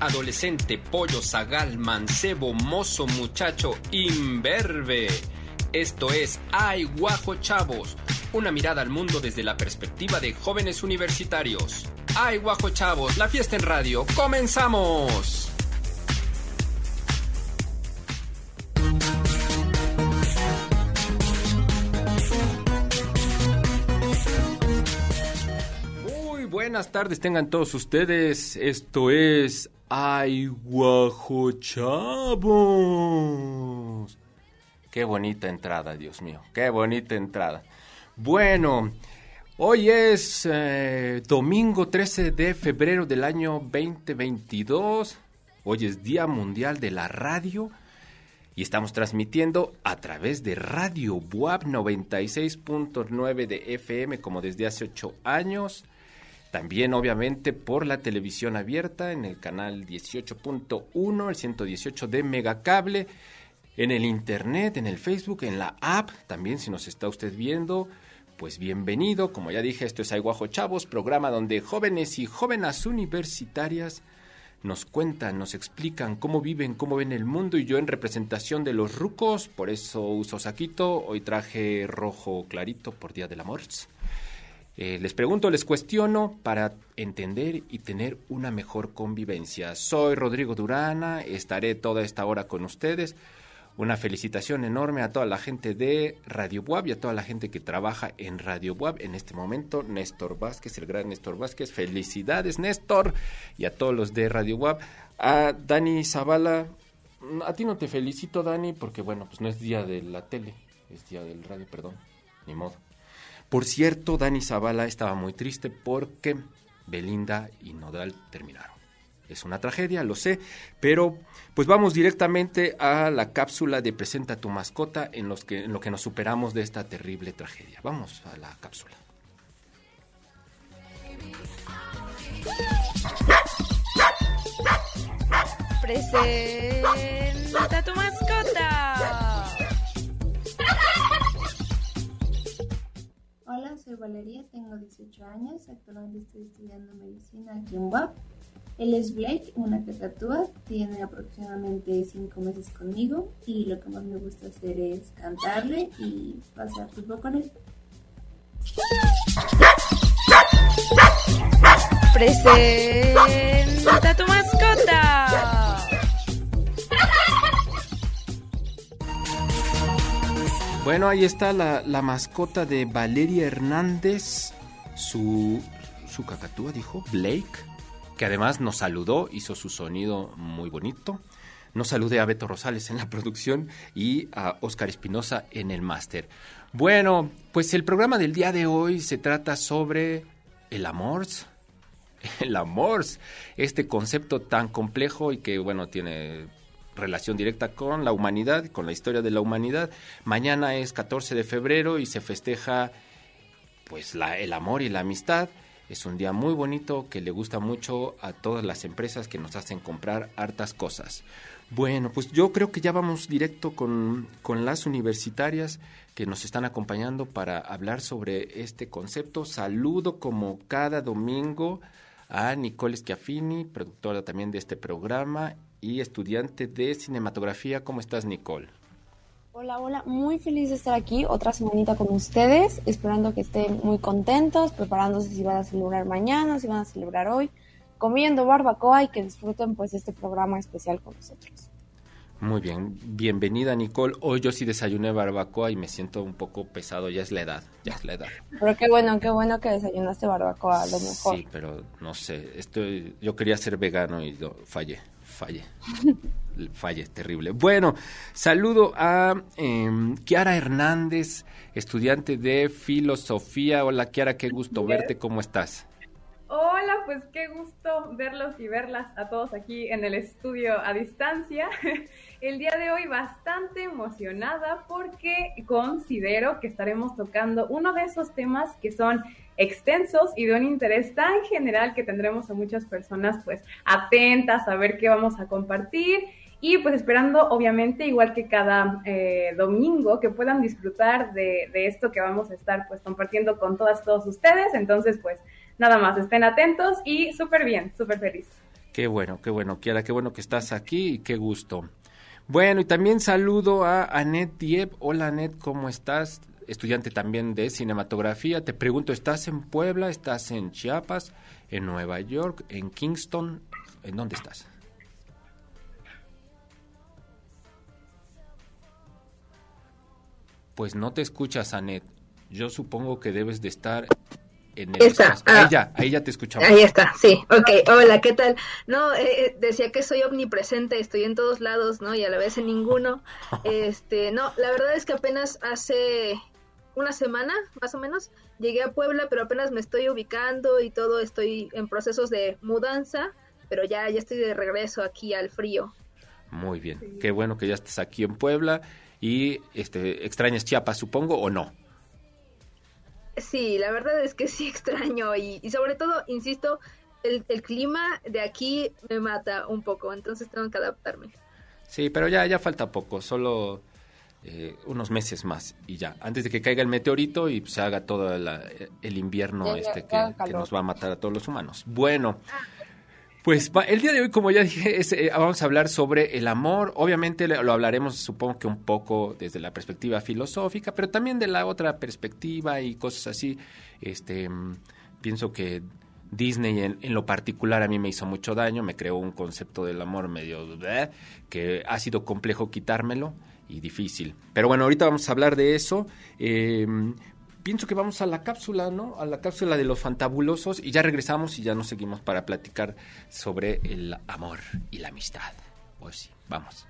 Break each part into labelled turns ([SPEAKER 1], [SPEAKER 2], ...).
[SPEAKER 1] adolescente, pollo, zagal, mancebo, mozo, muchacho, imberbe. Esto es Ay Guajo Chavos, una mirada al mundo desde la perspectiva de jóvenes universitarios. Ay Guajo Chavos, la fiesta en radio, comenzamos. Buenas tardes tengan todos ustedes. Esto es Ay Guajo Chavos. Qué bonita entrada, Dios mío. Qué bonita entrada. Bueno, hoy es eh, domingo 13 de febrero del año 2022. Hoy es Día Mundial de la Radio y estamos transmitiendo a través de Radio Buab 96.9 de FM como desde hace ocho años. También obviamente por la televisión abierta en el canal 18.1, el 118 de Megacable, en el internet, en el Facebook, en la app, también si nos está usted viendo, pues bienvenido. Como ya dije, esto es Aiguajo Chavos, programa donde jóvenes y jóvenes universitarias nos cuentan, nos explican cómo viven, cómo ven el mundo y yo en representación de los rucos, por eso uso saquito, hoy traje rojo clarito por Día del Amor. Eh, les pregunto, les cuestiono para entender y tener una mejor convivencia. Soy Rodrigo Durana, estaré toda esta hora con ustedes. Una felicitación enorme a toda la gente de Radio Buab y a toda la gente que trabaja en Radio Buab en este momento. Néstor Vázquez, el gran Néstor Vázquez. Felicidades, Néstor. Y a todos los de Radio Buab. A Dani Zavala. A ti no te felicito, Dani, porque bueno, pues no es día de la tele, es día del radio, perdón. Ni modo. Por cierto, Dani Zavala estaba muy triste porque Belinda y Nodal terminaron. Es una tragedia, lo sé, pero pues vamos directamente a la cápsula de Presenta tu mascota en, los que, en lo que nos superamos de esta terrible tragedia. Vamos a la cápsula.
[SPEAKER 2] Presenta tu mascota.
[SPEAKER 3] Soy Valeria, tengo 18 años, actualmente estoy estudiando medicina aquí en WAP. Él es Blake, una cacatúa, tiene aproximadamente 5 meses conmigo y lo que más me gusta hacer es cantarle y pasar tiempo con él.
[SPEAKER 2] Presenta tu mascota.
[SPEAKER 1] Bueno, ahí está la, la mascota de Valeria Hernández, su, su cacatúa, dijo, Blake, que además nos saludó, hizo su sonido muy bonito. Nos saludé a Beto Rosales en la producción y a Oscar Espinosa en el máster. Bueno, pues el programa del día de hoy se trata sobre el amor. El amor, este concepto tan complejo y que, bueno, tiene relación directa con la humanidad, con la historia de la humanidad. Mañana es 14 de febrero y se festeja pues la, el amor y la amistad. Es un día muy bonito que le gusta mucho a todas las empresas que nos hacen comprar hartas cosas. Bueno, pues yo creo que ya vamos directo con, con las universitarias que nos están acompañando para hablar sobre este concepto. Saludo como cada domingo a Nicole Schiaffini, productora también de este programa y estudiante de cinematografía. ¿Cómo estás, Nicole?
[SPEAKER 4] Hola, hola, muy feliz de estar aquí otra semanita con ustedes, esperando que estén muy contentos, preparándose si van a celebrar mañana, si van a celebrar hoy, comiendo barbacoa y que disfruten pues este programa especial con nosotros.
[SPEAKER 1] Muy bien, bienvenida Nicole. Hoy yo sí desayuné barbacoa y me siento un poco pesado, ya es la edad, ya es la edad.
[SPEAKER 4] Pero qué bueno, qué bueno que desayunaste barbacoa, a lo mejor.
[SPEAKER 1] Sí, pero no sé, estoy, yo quería ser vegano y fallé, fallé. falle terrible. Bueno, saludo a eh, Kiara Hernández, estudiante de filosofía. Hola Kiara, qué gusto verte, ¿cómo estás?
[SPEAKER 5] Hola, pues qué gusto verlos y verlas a todos aquí en el estudio a distancia. El día de hoy bastante emocionada porque considero que estaremos tocando uno de esos temas que son extensos y de un interés tan general que tendremos a muchas personas pues atentas a ver qué vamos a compartir y pues esperando obviamente igual que cada eh, domingo que puedan disfrutar de, esto que vamos a estar pues compartiendo con todas todos ustedes entonces pues nada más estén atentos y súper bien súper feliz
[SPEAKER 1] Qué bueno, qué bueno, Kiara, qué bueno que estás aquí y qué gusto. Bueno, y también saludo a Anet Diep. Hola Anet, ¿cómo estás? Estudiante también de cinematografía. Te pregunto, ¿estás en Puebla? ¿Estás en Chiapas? ¿En Nueva York? ¿En Kingston? ¿En dónde estás? Pues no te escuchas, Anet. Yo supongo que debes de estar en el. Ahí
[SPEAKER 6] ah.
[SPEAKER 1] ya, ahí ya te escuchamos.
[SPEAKER 6] Ahí está, sí, ok, hola, ¿qué tal? No, eh, eh, decía que soy omnipresente, estoy en todos lados, ¿no? Y a la vez en ninguno. Este, no, la verdad es que apenas hace una semana, más o menos, llegué a Puebla, pero apenas me estoy ubicando y todo, estoy en procesos de mudanza, pero ya, ya estoy de regreso aquí al frío.
[SPEAKER 1] Muy bien. Qué bueno que ya estás aquí en Puebla y este extrañas Chiapas, supongo, o no.
[SPEAKER 6] Sí, la verdad es que sí extraño y, y sobre todo, insisto, el, el clima de aquí me mata un poco, entonces tengo que adaptarme.
[SPEAKER 1] Sí, pero ya, ya falta poco, solo eh, unos meses más y ya, antes de que caiga el meteorito y se haga todo la- el invierno
[SPEAKER 4] Ya,
[SPEAKER 1] este
[SPEAKER 4] ya
[SPEAKER 1] que, nos va a matar a todos los humanos. Bueno, pues el día de hoy, como ya dije, eh, vamos a hablar sobre el amor. Obviamente lo hablaremos, supongo que un poco desde la perspectiva filosófica, pero también de la otra perspectiva y cosas así. Este, mm, pienso que Disney en, lo particular a mí me hizo mucho daño, me creó un concepto del amor medio bleh, que ha sido complejo quitármelo y difícil. Pero bueno, ahorita vamos a hablar de eso. Eh, pienso que vamos a la cápsula, ¿no? A la cápsula de los fantabulosos y ya regresamos y ya nos seguimos para platicar sobre el amor y la amistad. Pues sí, vamos.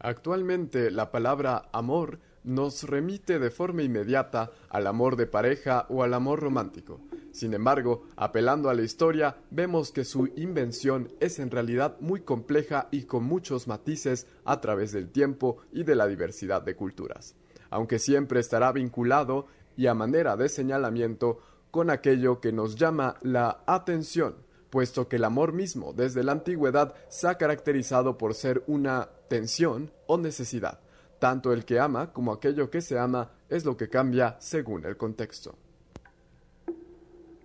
[SPEAKER 7] Actualmente la palabra amor nos remite de forma inmediata al amor de pareja o al amor romántico. Sin embargo, apelando a la historia, vemos que su invención es en realidad muy compleja y con muchos matices a través del tiempo y de la diversidad de culturas, aunque siempre estará vinculado y a manera de señalamiento con aquello que nos llama la atención, puesto que el amor mismo desde la antigüedad se ha caracterizado por ser una tensión o necesidad. Tanto el que ama como aquello que se ama es lo que cambia según el contexto.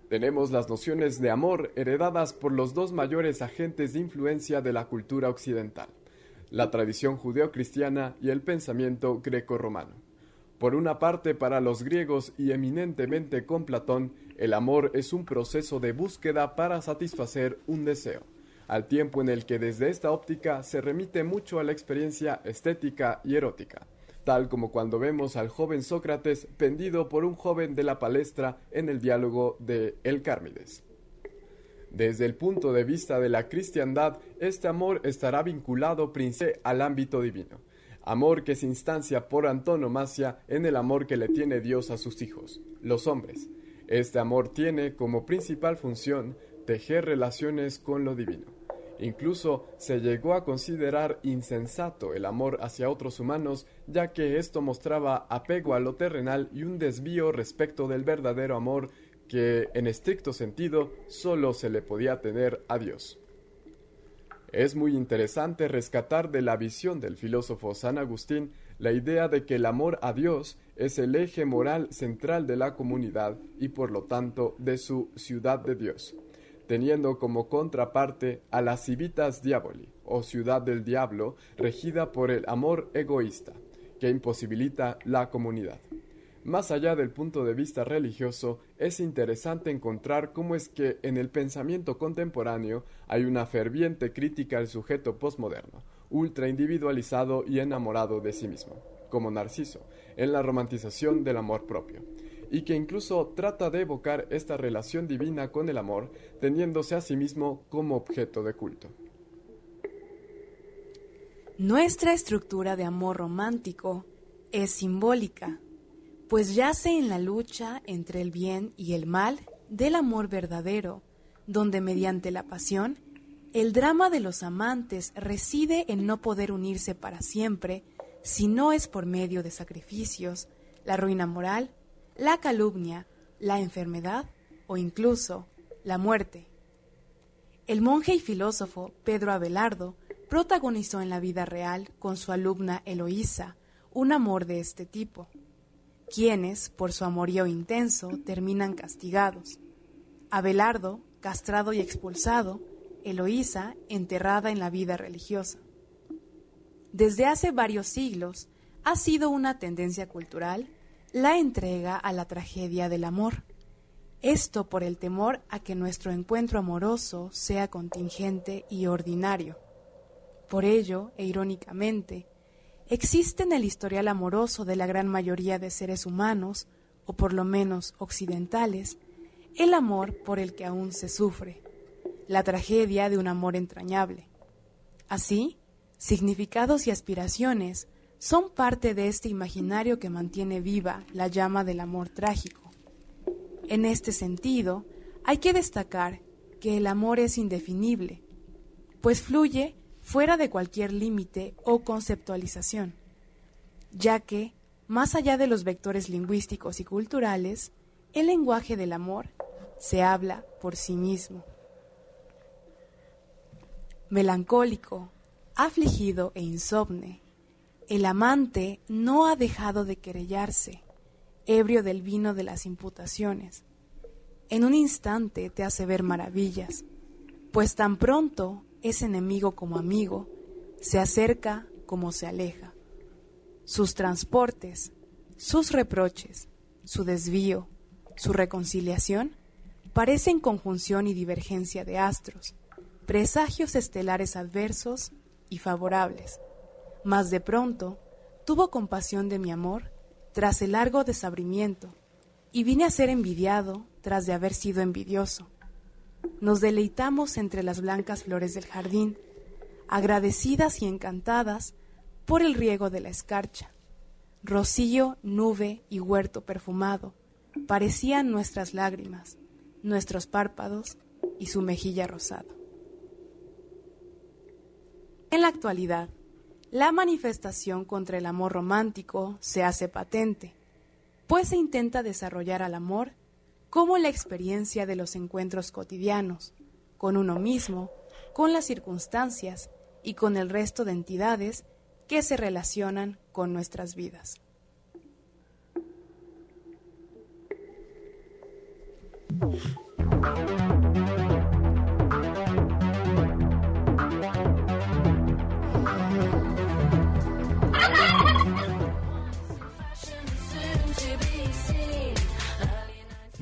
[SPEAKER 7] Tenemos las nociones de amor heredadas por los dos mayores agentes de influencia de la cultura occidental, la tradición judeocristiana y el pensamiento greco-romano. Por una parte, para los griegos y eminentemente con Platón, el amor es un proceso de búsqueda para satisfacer un deseo, al tiempo en el que desde esta óptica se remite mucho a la experiencia estética y erótica, tal como cuando vemos al joven Sócrates pendido por un joven de la palestra en el diálogo de El Cármides. Desde el punto de vista de la cristiandad, este amor estará vinculado principalmente al ámbito divino, amor que se instancia por antonomasia en el amor que le tiene Dios a sus hijos, los hombres. Este amor tiene como principal función tejer relaciones con lo divino. Incluso se llegó a considerar insensato el amor hacia otros humanos, ya que esto mostraba apego a lo terrenal y un desvío respecto del verdadero amor que, en estricto sentido, solo se le podía tener a Dios. Es muy interesante rescatar de la visión del filósofo San Agustín la idea de que el amor a Dios es el eje moral central de la comunidad y por lo tanto de su ciudad de Dios, teniendo como contraparte a la civitas diaboli, o ciudad del diablo, regida por el amor egoísta, que imposibilita la comunidad. Más allá del punto de vista religioso, es interesante encontrar cómo es que en el pensamiento contemporáneo hay una ferviente crítica al sujeto postmoderno, ultra individualizado y enamorado de sí mismo, como Narciso, en la romantización del amor propio, y que incluso trata de evocar esta relación divina con el amor, teniéndose a sí mismo como objeto de culto.
[SPEAKER 8] Nuestra estructura de amor romántico es simbólica, pues yace en la lucha entre el bien y el mal del amor verdadero, donde mediante la pasión, el drama de los amantes reside en no poder unirse para siempre, si no es por medio de sacrificios, la ruina moral, la calumnia, la enfermedad o incluso la muerte. El monje y filósofo Pedro Abelardo protagonizó en la vida real con su alumna Eloísa un amor de este tipo, quienes, por su amorío intenso, terminan castigados. Abelardo, castrado y expulsado, Eloísa, enterrada en la vida religiosa. Desde hace varios siglos ha sido una tendencia cultural la entrega a la tragedia del amor esto por el temor a que nuestro encuentro amoroso sea contingente y ordinario. Por ello, e irónicamente, existe en el historial amoroso de la gran mayoría de seres humanos, o por lo menos occidentales, el amor por el que aún se sufre, la tragedia de un amor entrañable. Así, significados y aspiraciones son parte de este imaginario que mantiene viva la llama del amor trágico en este sentido, hay que destacar que el amor es indefinible, pues fluye fuera de cualquier límite o conceptualización, ya que, más allá de los vectores lingüísticos y culturales, el lenguaje del amor se habla por sí mismo. Melancólico, afligido e insomne, el amante no ha dejado de querellarse, ebrio del vino de las imputaciones. En un instante te hace ver maravillas, pues tan pronto es enemigo como amigo, se acerca como se aleja. Sus transportes, sus reproches, su desvío, su reconciliación, parecen conjunción y divergencia de astros, presagios estelares adversos y favorables. Mas de pronto tuvo compasión de mi amor tras el largo desabrimiento, y vine a ser envidiado tras de haber sido envidioso. Nos deleitamos entre las blancas flores del jardín, agradecidas y encantadas por el riego de la escarcha. Rocío, nube y huerto perfumado parecían nuestras lágrimas, nuestros párpados y su mejilla rosado. En la actualidad, la manifestación contra el amor romántico se hace patente, pues se intenta desarrollar al amor como la experiencia de los encuentros cotidianos, con uno mismo, con las circunstancias y con el resto de entidades que se relacionan con nuestras vidas.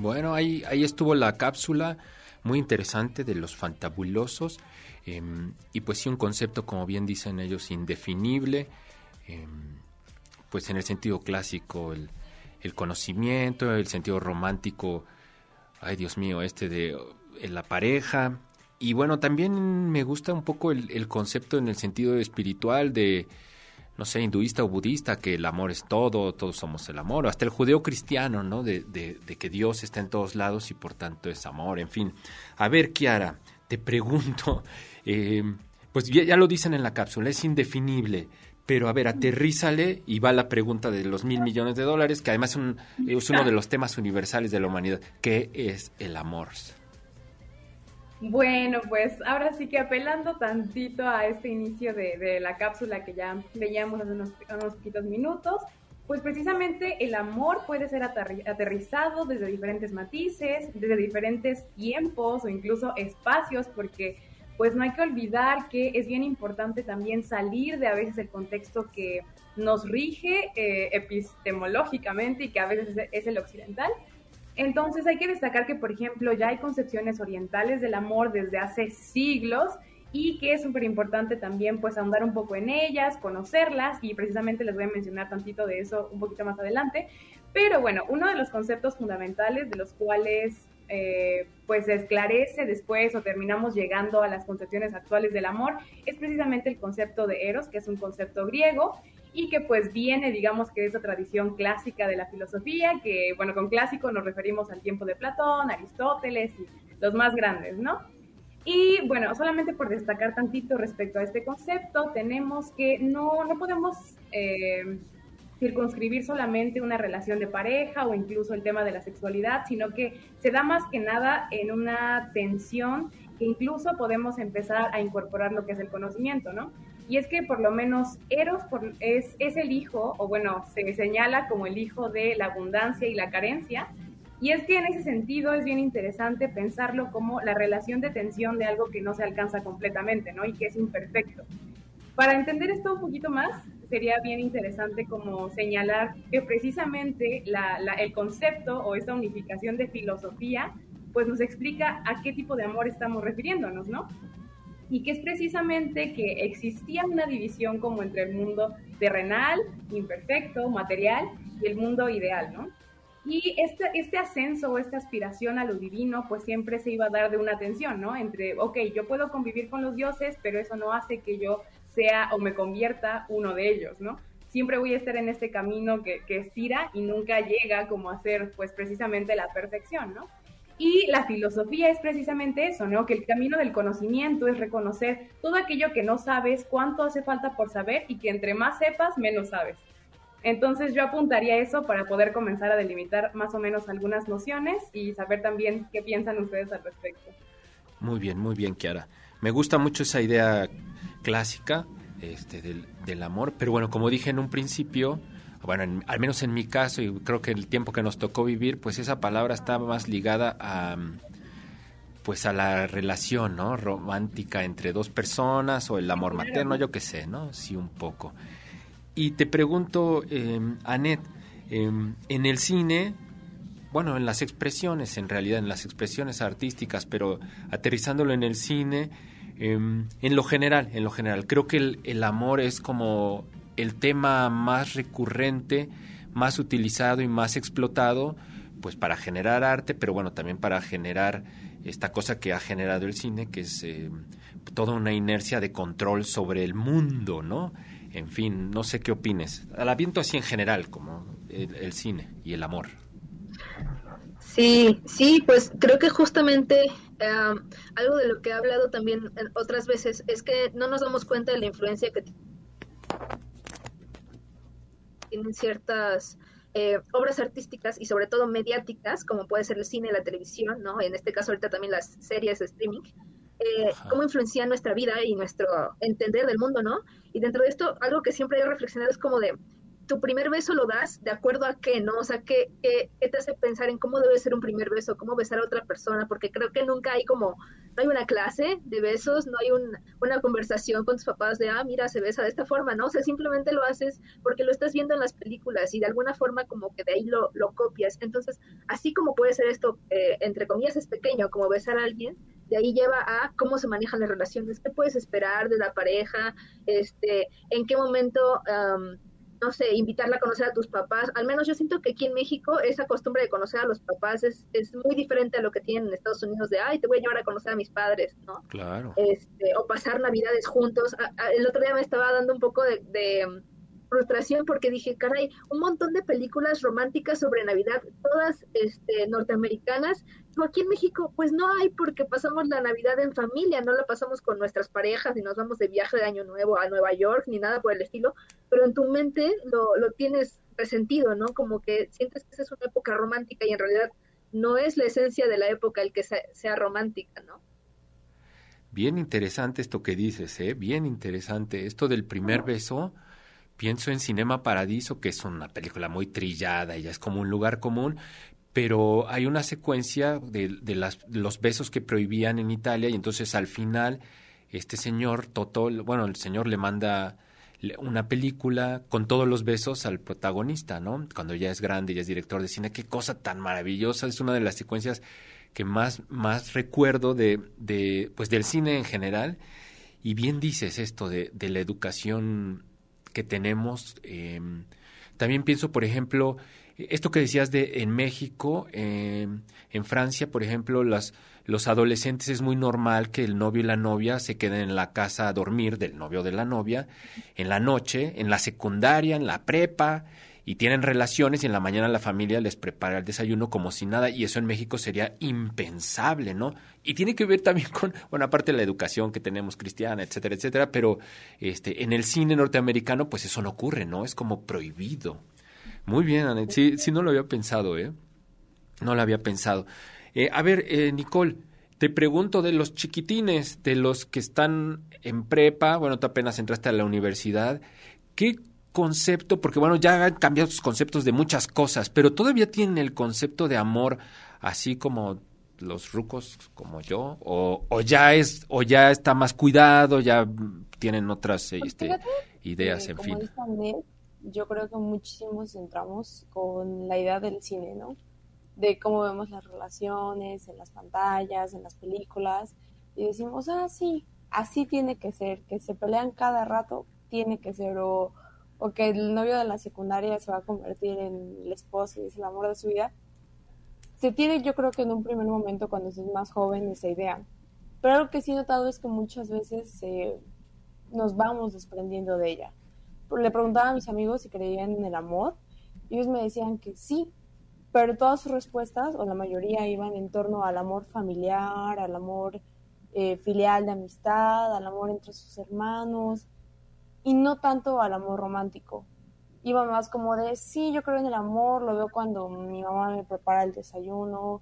[SPEAKER 1] Bueno, ahí, ahí estuvo la cápsula muy interesante de los fantabulosos em, y pues sí un concepto, como bien dicen ellos, indefinible, em, pues en el sentido clásico, el, conocimiento, el sentido romántico, ay Dios mío, este de la pareja. Y bueno, también me gusta un poco el, el concepto en el sentido espiritual de no sé, hinduista o budista, que el amor es todo, todos somos el amor, hasta el judeo cristiano, ¿no? De, de, que Dios está en todos lados y por tanto es amor, en fin. A ver, Kiara, te pregunto, eh, pues ya, lo dicen en la cápsula, es indefinible, pero a ver, aterrízale y va la pregunta de los mil millones de dólares, que además es uno de los temas universales de la humanidad, ¿qué es el amor?
[SPEAKER 5] Bueno, pues ahora sí que apelando tantito a este inicio de, la cápsula que ya veíamos hace unos, unos poquitos minutos, pues precisamente el amor puede ser aterrizado desde diferentes matices, desde diferentes tiempos o incluso espacios, porque pues no hay que olvidar que es bien importante también salir de a veces el contexto que nos rige eh, epistemológicamente y que a veces es el occidental entonces hay que destacar que, por ejemplo, ya hay concepciones orientales del amor desde hace siglos y que es súper importante también pues ahondar un poco en ellas, conocerlas y precisamente les voy a mencionar tantito de eso un poquito más adelante. Pero bueno, uno de los conceptos fundamentales de los cuales eh, pues se esclarece después o terminamos llegando a las concepciones actuales del amor es precisamente el concepto de eros, que es un concepto griego y que pues viene, digamos que de esa tradición clásica de la filosofía, que bueno, con clásico nos referimos al tiempo de Platón, Aristóteles y los más grandes, ¿no? Y bueno, solamente por destacar tantito respecto a este concepto, tenemos que no, no podemos eh, circunscribir solamente una relación de pareja o incluso el tema de la sexualidad, sino que se da más que nada en una tensión que incluso podemos empezar a incorporar lo que es el conocimiento, ¿no? Y es que por lo menos Eros es, es el hijo, o bueno, se señala como el hijo de la abundancia y la carencia, y es que en ese sentido es bien interesante pensarlo como la relación de tensión de algo que no se alcanza completamente, ¿no? Y que es imperfecto. Para entender esto un poquito más, sería bien interesante como señalar que precisamente el concepto o esta unificación de filosofía, pues nos explica a qué tipo de amor estamos refiriéndonos, ¿no? Y que es precisamente que existía una división como entre el mundo terrenal, imperfecto, material, y el mundo ideal, ¿no? Y este, este ascenso o esta aspiración a lo divino, pues siempre se iba a dar de una tensión, ¿no? Entre, ok, yo puedo convivir con los dioses, pero eso no hace que yo sea o me convierta uno de ellos, ¿no? Siempre voy a estar en este camino que, que estira y nunca llega como a ser, pues, precisamente la perfección, ¿no? Y la filosofía es precisamente eso, ¿no? Que el camino del conocimiento es reconocer todo aquello que no sabes, cuánto hace falta por saber y que entre más sepas, menos sabes. Entonces yo apuntaría eso para poder comenzar a delimitar más o menos algunas nociones y saber también qué piensan ustedes al respecto.
[SPEAKER 1] Muy bien, muy bien, Kiara. Me gusta mucho esa idea clásica este, del, amor, pero bueno, como dije en un principio, bueno, al menos en mi caso, y creo que el tiempo que nos tocó vivir, pues esa palabra está más ligada a pues a la relación, ¿no? Romántica entre dos personas o el amor materno, yo qué sé, ¿no? Sí, un poco. Y te pregunto, eh, Anet, em, en el cine, bueno, en las expresiones, en realidad, en las expresiones artísticas, pero aterrizándolo en el cine, em, en lo general, en lo general, creo que el, el, amor es como el tema más recurrente, más utilizado y más explotado, pues para generar arte, pero bueno, también para generar esta cosa que ha generado el cine, que es eh, toda una inercia de control sobre el mundo, ¿no? En fin, no sé qué opines. Al viento así en general, como el, cine y el amor.
[SPEAKER 6] Sí, sí, pues creo que justamente algo de lo que he hablado también otras veces es que no nos damos cuenta de la influencia que tienen ciertas eh, obras artísticas y sobre todo mediáticas, como puede ser el cine, la televisión, ¿no? En este caso ahorita también las series de streaming, eh, cómo influencia nuestra vida y nuestro entender del mundo, ¿no? Y dentro de esto, algo que siempre he reflexionado es como de, tu primer beso lo das de acuerdo a qué, ¿no? O sea, ¿qué, qué, te hace pensar en cómo debe ser un primer beso, cómo besar a otra persona? Porque creo que nunca hay como, no hay una clase de besos, no hay una conversación con tus papás de, ah, mira, se besa de esta forma, ¿no? O sea, simplemente lo haces porque lo estás viendo en las películas y de alguna forma como que de ahí lo, lo copias. Entonces, así como puede ser esto, eh, entre comillas, es pequeño, como besar a alguien, de ahí lleva a cómo se manejan las relaciones, qué puedes esperar de la pareja, este, en qué momento, no sé, invitarla a conocer a tus papás. Al menos yo siento que aquí en México esa costumbre de conocer a los papás es, es muy diferente a lo que tienen en Estados Unidos de, ay, te voy a llevar a conocer a mis padres, ¿no?
[SPEAKER 1] Claro.
[SPEAKER 6] Este, o pasar navidades juntos. el otro día me estaba dando un poco de frustración porque dije, caray, un montón de películas románticas sobre Navidad, todas este, norteamericanas, pero aquí en México pues no hay porque pasamos la Navidad en familia, no la pasamos con nuestras parejas, ni nos vamos de viaje de Año Nuevo a Nueva York, ni nada por el estilo, pero en tu mente lo, lo tienes resentido, ¿no? Como que sientes que esa es una época romántica y en realidad no es la esencia de la época el que sea, romántica, ¿no?
[SPEAKER 1] Bien interesante esto que dices, ¿eh? Bien interesante. Esto del primer beso, Pienso en Cinema Paradiso, que es una película muy trillada y ya es como un lugar común, pero hay una secuencia de, de las, los besos que prohibían en Italia y entonces al final este señor Toto, bueno, el señor le manda una película con todos los besos al protagonista, ¿no? Cuando ya es grande ya es director de cine, qué cosa tan maravillosa, es una de las secuencias que más, más recuerdo de, de, pues del cine en general. Y bien dices esto de, de la educación que tenemos. Em, también pienso, por ejemplo, esto que decías de en México, em, en Francia, por ejemplo, las, los adolescentes es muy normal que el novio y la novia se queden en la casa a dormir del novio o de la novia en la noche, en la secundaria, en la prepa, y tienen relaciones y en la mañana la familia les prepara el desayuno como si nada y eso en México sería impensable, ¿no? Y tiene que ver también con, bueno, aparte de la educación que tenemos cristiana, etcétera, etcétera, pero este, en el cine norteamericano pues eso no ocurre, ¿no? Es como prohibido. Muy bien, Anet, sí, sí no lo había pensado, ¿eh? No lo había pensado. Eh, a ver, eh, Nicole, te pregunto de los chiquitines, de los que están en prepa, bueno, tú apenas entraste a la universidad, ¿qué concepto, porque bueno, ya han cambiado sus conceptos de muchas cosas, pero todavía tienen el concepto de amor así como los rucos como yo o, o ya es o ya está más cuidado ya tienen otras
[SPEAKER 4] Pues
[SPEAKER 1] este,
[SPEAKER 4] fíjate
[SPEAKER 1] ideas en fin
[SPEAKER 4] yo creo que muchísimos entramos con la idea del cine, ¿no? De cómo vemos las relaciones en las pantallas, en las películas, y decimos, ah, sí, así tiene que ser, que se pelean cada rato, tiene que ser, o, o que el novio de la secundaria se va a convertir en el esposo y es el amor de su vida. Se tiene, yo creo que en un primer momento, cuando es más joven, esa idea. Pero algo que sí he notado es que muchas veces eh, nos vamos desprendiendo de ella. Le preguntaba a mis amigos si creían en el amor y ellos me decían que sí, pero todas sus respuestas, o la mayoría, iban en torno al amor familiar, al amor eh, filial de amistad, al amor entre sus hermanos y no tanto al amor romántico. Iba más como de, sí, yo creo en el amor, lo veo cuando mi mamá me prepara el desayuno,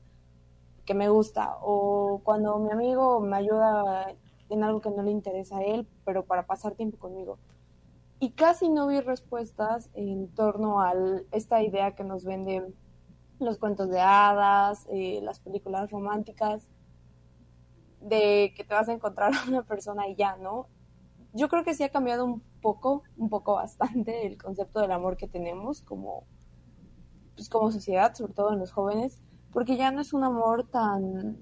[SPEAKER 4] que me gusta, o cuando mi amigo me ayuda en algo que no le interesa a él, pero para pasar tiempo conmigo. Y casi no vi respuestas en torno a esta idea que nos venden los cuentos de hadas, eh, las películas románticas, de que te vas a encontrar a una persona y ya, ¿no? Yo creo que sí ha cambiado un poco, un poco bastante el concepto del amor que tenemos como, pues como sociedad, sobre todo en los jóvenes, porque ya no es un amor tan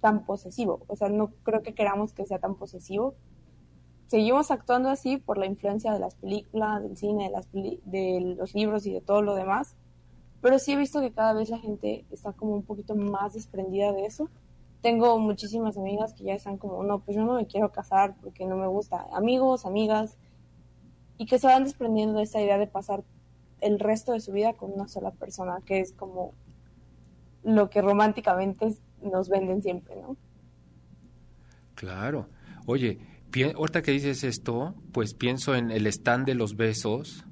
[SPEAKER 4] tan posesivo, o sea, no creo que queramos que sea tan posesivo. Seguimos actuando así por la influencia de las películas, del cine, de, las de los libros y de todo lo demás, pero sí he visto que cada vez la gente está como un poquito más desprendida de eso. Tengo muchísimas amigas que ya están como, no, pues yo no me quiero casar porque no me gusta. Amigos, amigas, y que se van desprendiendo de esta idea de pasar el resto de su vida con una sola persona, que es como lo que románticamente nos venden siempre, ¿no?
[SPEAKER 1] Claro. Oye, ahorita que dices esto, pues pienso en el stand de los besos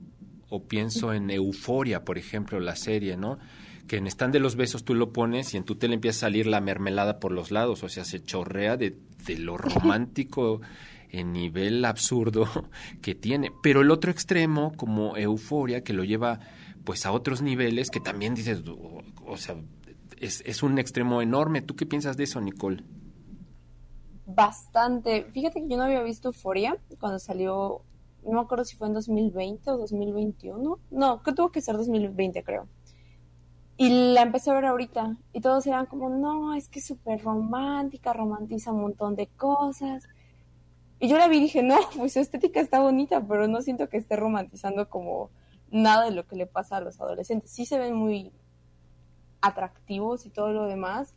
[SPEAKER 1] o pienso en Euforia, por ejemplo, la serie, ¿no? Que en stand de los besos tú lo pones y en tu tele empieza a salir la mermelada por los lados, o sea, se chorrea de, de lo romántico en nivel absurdo que tiene. Pero el otro extremo, como Euforia, que lo lleva pues a otros niveles, que también dices, o, o sea, es, es un extremo enorme. ¿Tú qué piensas de eso, Nicole?
[SPEAKER 4] Bastante. Fíjate que yo no había visto Euforia cuando salió, no me acuerdo si fue en 2020 o 2021. No, que tuvo que ser 2020, creo. Y la empecé a ver ahorita y todos eran como, no, es que es súper romántica, romantiza un montón de cosas. Y yo la vi y dije, no, pues su estética está bonita, pero no siento que esté romantizando como nada de lo que le pasa a los adolescentes. Sí se ven muy atractivos y todo lo demás,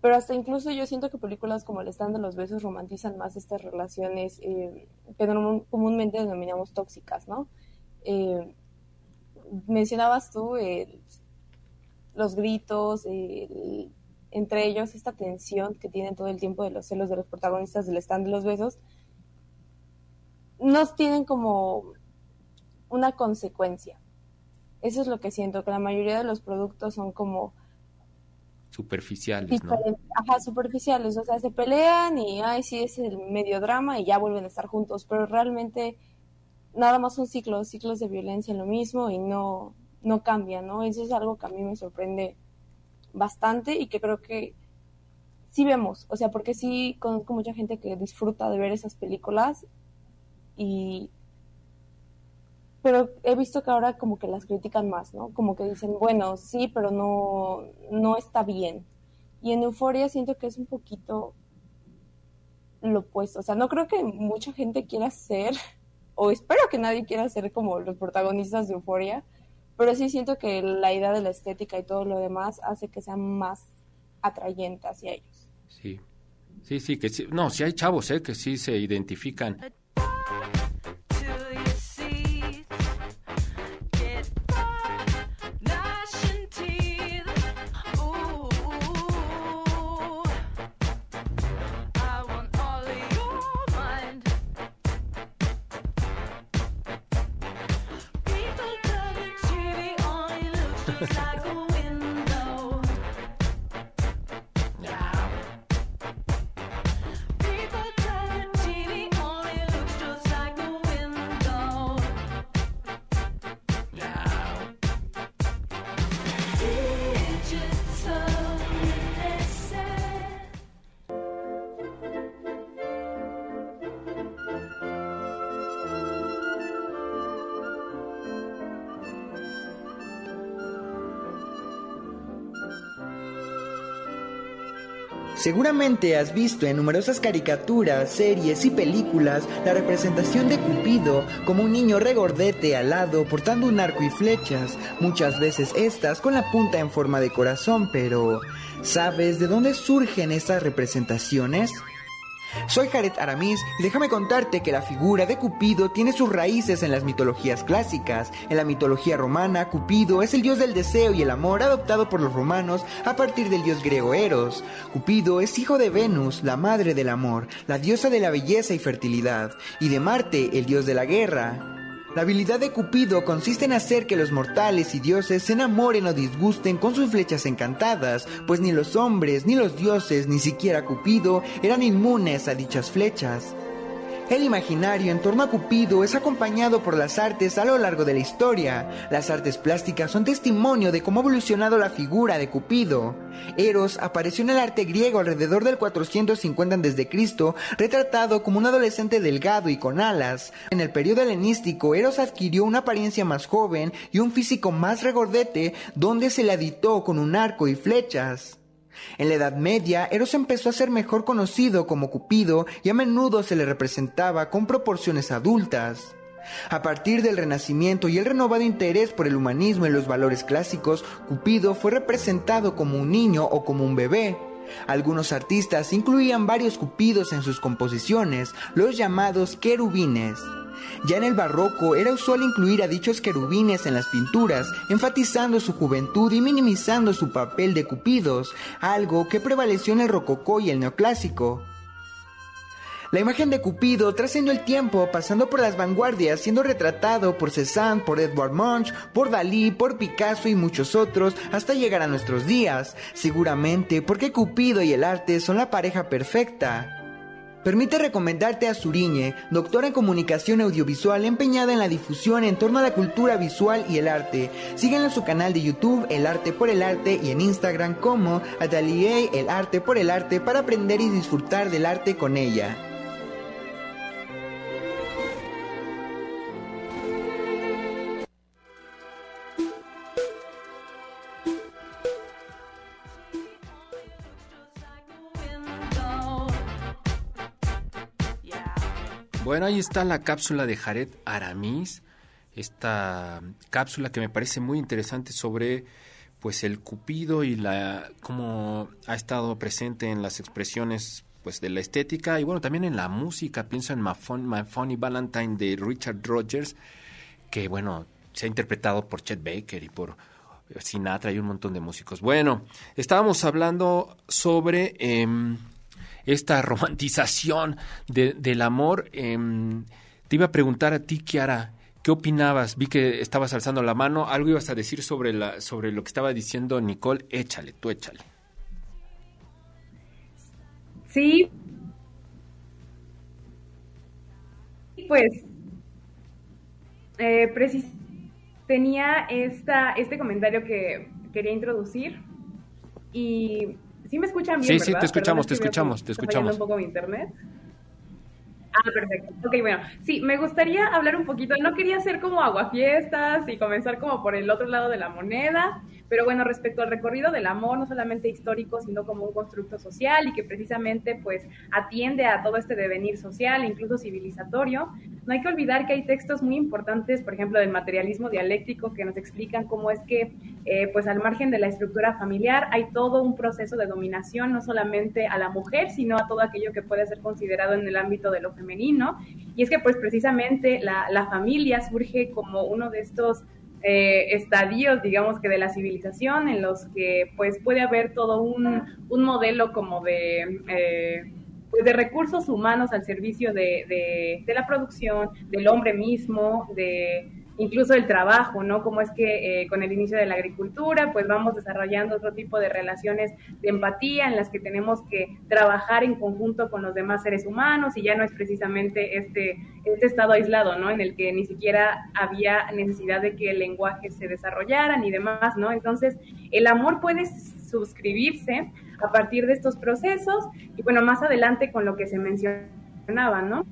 [SPEAKER 4] pero hasta incluso yo siento que películas como El stand de los besos romantizan más estas relaciones eh, que comúnmente denominamos tóxicas, ¿no? Eh, mencionabas tú eh, los gritos, entre ellos esta tensión que tienen todo el tiempo de los celos de los protagonistas del stand de los besos, nos tienen como una consecuencia. Eso es lo que siento, que la mayoría de los productos son como
[SPEAKER 1] superficiales, ¿no?
[SPEAKER 4] Ajá, superficiales, o sea, se pelean y, ay, sí, es el medio drama y ya vuelven a estar juntos, pero realmente nada más son ciclos, ciclos de violencia en lo mismo y no, no cambia, ¿no? Eso es algo que a mí me sorprende bastante y que creo que sí vemos, o sea, porque sí conozco mucha gente que disfruta de ver esas películas y pero he visto que ahora como que las critican más, ¿no? Como que dicen, bueno, sí, pero no, no está bien. Y en Euforia siento que es un poquito lo opuesto. O sea, no creo que mucha gente quiera ser, o espero que nadie quiera ser como los protagonistas de Euforia, pero sí siento que la idea de la estética y todo lo demás hace que sea más atrayente hacia ellos.
[SPEAKER 1] Sí, sí, sí, que sí. No, sí hay chavos, ¿eh? Que sí se identifican.
[SPEAKER 9] Seguramente has visto en numerosas caricaturas, series y películas la representación de Cupido como un niño regordete alado portando un arco y flechas, muchas veces estas con la punta en forma de corazón, pero ¿sabes de dónde surgen estas representaciones? Soy Jared Aramis y déjame contarte que la figura de Cupido tiene sus raíces en las mitologías clásicas. En la mitología romana, Cupido es el dios del deseo y el amor adoptado por los romanos a partir del dios griego Eros. Cupido es hijo de Venus, la madre del amor, la diosa de la belleza y fertilidad, y de Marte, el dios de la guerra. La habilidad de Cupido consiste en hacer que los mortales y dioses se enamoren o disgusten con sus flechas encantadas, pues ni los hombres, ni los dioses, ni siquiera Cupido eran inmunes a dichas flechas. El imaginario en torno a Cupido es acompañado por las artes a lo largo de la historia. Las artes plásticas son testimonio de cómo ha evolucionado la figura de Cupido. Eros apareció en el arte griego alrededor del 450 a.C., retratado como un adolescente delgado y con alas. En el periodo helenístico, Eros adquirió una apariencia más joven y un físico más regordete, donde se le aditó con un arco y flechas. En la Edad Media, Eros empezó a ser mejor conocido como Cupido y a menudo se le representaba con proporciones adultas. A partir del Renacimiento y el renovado interés por el humanismo y los valores clásicos, Cupido fue representado como un niño o como un bebé. Algunos artistas incluían varios cupidos en sus composiciones, los llamados querubines. Ya en el barroco era usual incluir a dichos querubines en las pinturas, enfatizando su juventud y minimizando su papel de cupidos, algo que prevaleció en el rococó y el neoclásico. La imagen de Cupido trascendió el tiempo, pasando por las vanguardias, siendo retratado por Cézanne, por Edward Munch, por Dalí, por Picasso y muchos otros, hasta llegar a nuestros días. Seguramente porque Cupido y el arte son la pareja perfecta. Permite recomendarte a Suriñe, doctora en comunicación audiovisual empeñada en la difusión en torno a la cultura visual y el arte. Síganla en su canal de YouTube El Arte por el Arte y en Instagram como Atelier El Arte por el Arte para aprender y disfrutar del arte con ella.
[SPEAKER 1] Bueno, ahí está la cápsula de Jared Aramis, esta cápsula que me parece muy interesante sobre pues el cupido y la cómo ha estado presente en las expresiones pues de la estética y bueno también en la música. Pienso en My, Funny Valentine de Richard Rogers que bueno se ha interpretado por Chet Baker y por Sinatra y un montón de músicos. Bueno estábamos hablando sobre em, esta romantización del amor. Em, te iba a preguntar a ti, Kiara, ¿qué opinabas? Vi que estabas alzando la mano, algo ibas a decir sobre, sobre lo que estaba diciendo Nicole. Échale, tú échale.
[SPEAKER 5] Sí. Pues, eh, tenía esta, este comentario que quería introducir y Sí me escuchan bien,
[SPEAKER 1] Sí, sí, te escuchamos, te escuchamos, te escuchamos.
[SPEAKER 5] un poco mi internet. Ah, perfecto. Ok, bueno, sí, me gustaría hablar un poquito, no quería hacer como aguafiestas y comenzar como por el otro lado de la moneda, pero bueno, respecto al recorrido del amor, no solamente histórico, sino como un constructo social y que precisamente pues atiende a todo este devenir social, incluso civilizatorio, no hay que olvidar que hay textos muy importantes, por ejemplo, del materialismo dialéctico, que nos explican cómo es que, eh, pues al margen de la estructura familiar, hay todo un proceso de dominación, no solamente a la mujer, sino a todo aquello que puede ser considerado en el ámbito de lo femenino. Y es que, pues precisamente la, la familia surge como uno de estos eh, estadios, digamos que de la civilización, en los que pues puede haber todo un, un modelo como de, eh, pues, de recursos humanos al servicio de, de, la producción, del hombre mismo, de, incluso el trabajo, ¿no? Como es que eh, con el inicio de la agricultura, pues vamos desarrollando otro tipo de relaciones de empatía en las que tenemos que trabajar en conjunto con los demás seres humanos y ya no es precisamente este, este estado aislado, ¿no? En el que ni siquiera había necesidad de que el lenguaje se desarrollara ni demás, ¿no? Entonces, el amor puede suscribirse a partir de estos procesos y bueno, más adelante con lo que se mencionaba, ¿no?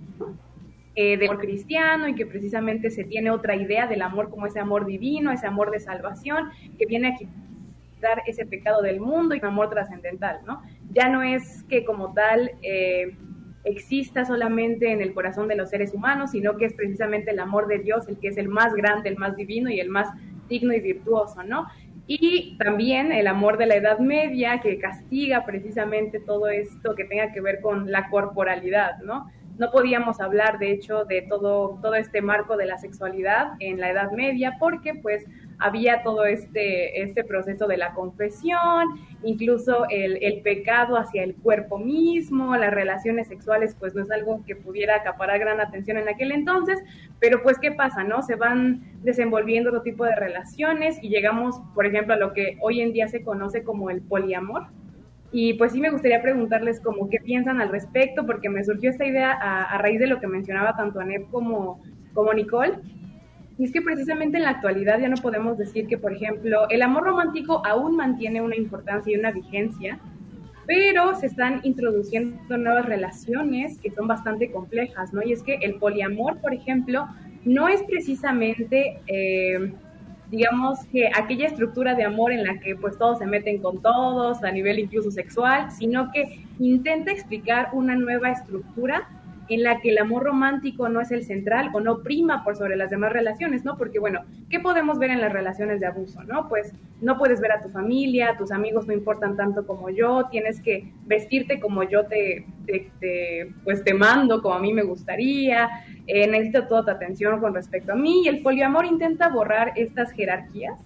[SPEAKER 5] Eh, de amor cristiano y que precisamente se tiene otra idea del amor como ese amor divino, ese amor de salvación que viene a quitar ese pecado del mundo y un amor trascendental, ¿no? Ya no es que como tal eh, exista solamente en el corazón de los seres humanos, sino que es precisamente el amor de Dios el que es el más grande, el más divino y el más digno y virtuoso, ¿no? Y también el amor de la Edad Media que castiga precisamente todo esto que tenga que ver con la corporalidad, ¿no? No podíamos hablar, de hecho, de todo, todo este marco de la sexualidad en la Edad Media porque pues había todo este, este proceso de la confesión, incluso el, el, pecado hacia el cuerpo mismo, las relaciones sexuales, pues no es algo que pudiera acaparar gran atención en aquel entonces, pero pues ¿qué pasa? no Se van desenvolviendo otro tipo de relaciones y llegamos, por ejemplo, a lo que hoy en día se conoce como el poliamor, y pues sí me gustaría preguntarles como qué piensan al respecto, porque me surgió esta idea a, raíz de lo que mencionaba tanto Anet como, como Nicole. Y es que precisamente en la actualidad ya no podemos decir que, por ejemplo, el amor romántico aún mantiene una importancia y una vigencia, pero se están introduciendo nuevas relaciones que son bastante complejas, ¿no? Y es que el poliamor, por ejemplo, no es precisamente... Eh, digamos que aquella estructura de amor en la que pues todos se meten con todos a nivel incluso sexual, sino que intenta explicar una nueva estructura en la que el amor romántico no es el central o no prima por sobre las demás relaciones, ¿no? Porque, bueno, ¿qué podemos ver en las relaciones de abuso, no? Pues no puedes ver a tu familia, tus amigos no importan tanto como yo, tienes que vestirte como yo te, pues te mando, como a mí me gustaría, eh, necesito toda tu atención con respecto a mí, y el poliamor intenta borrar estas jerarquías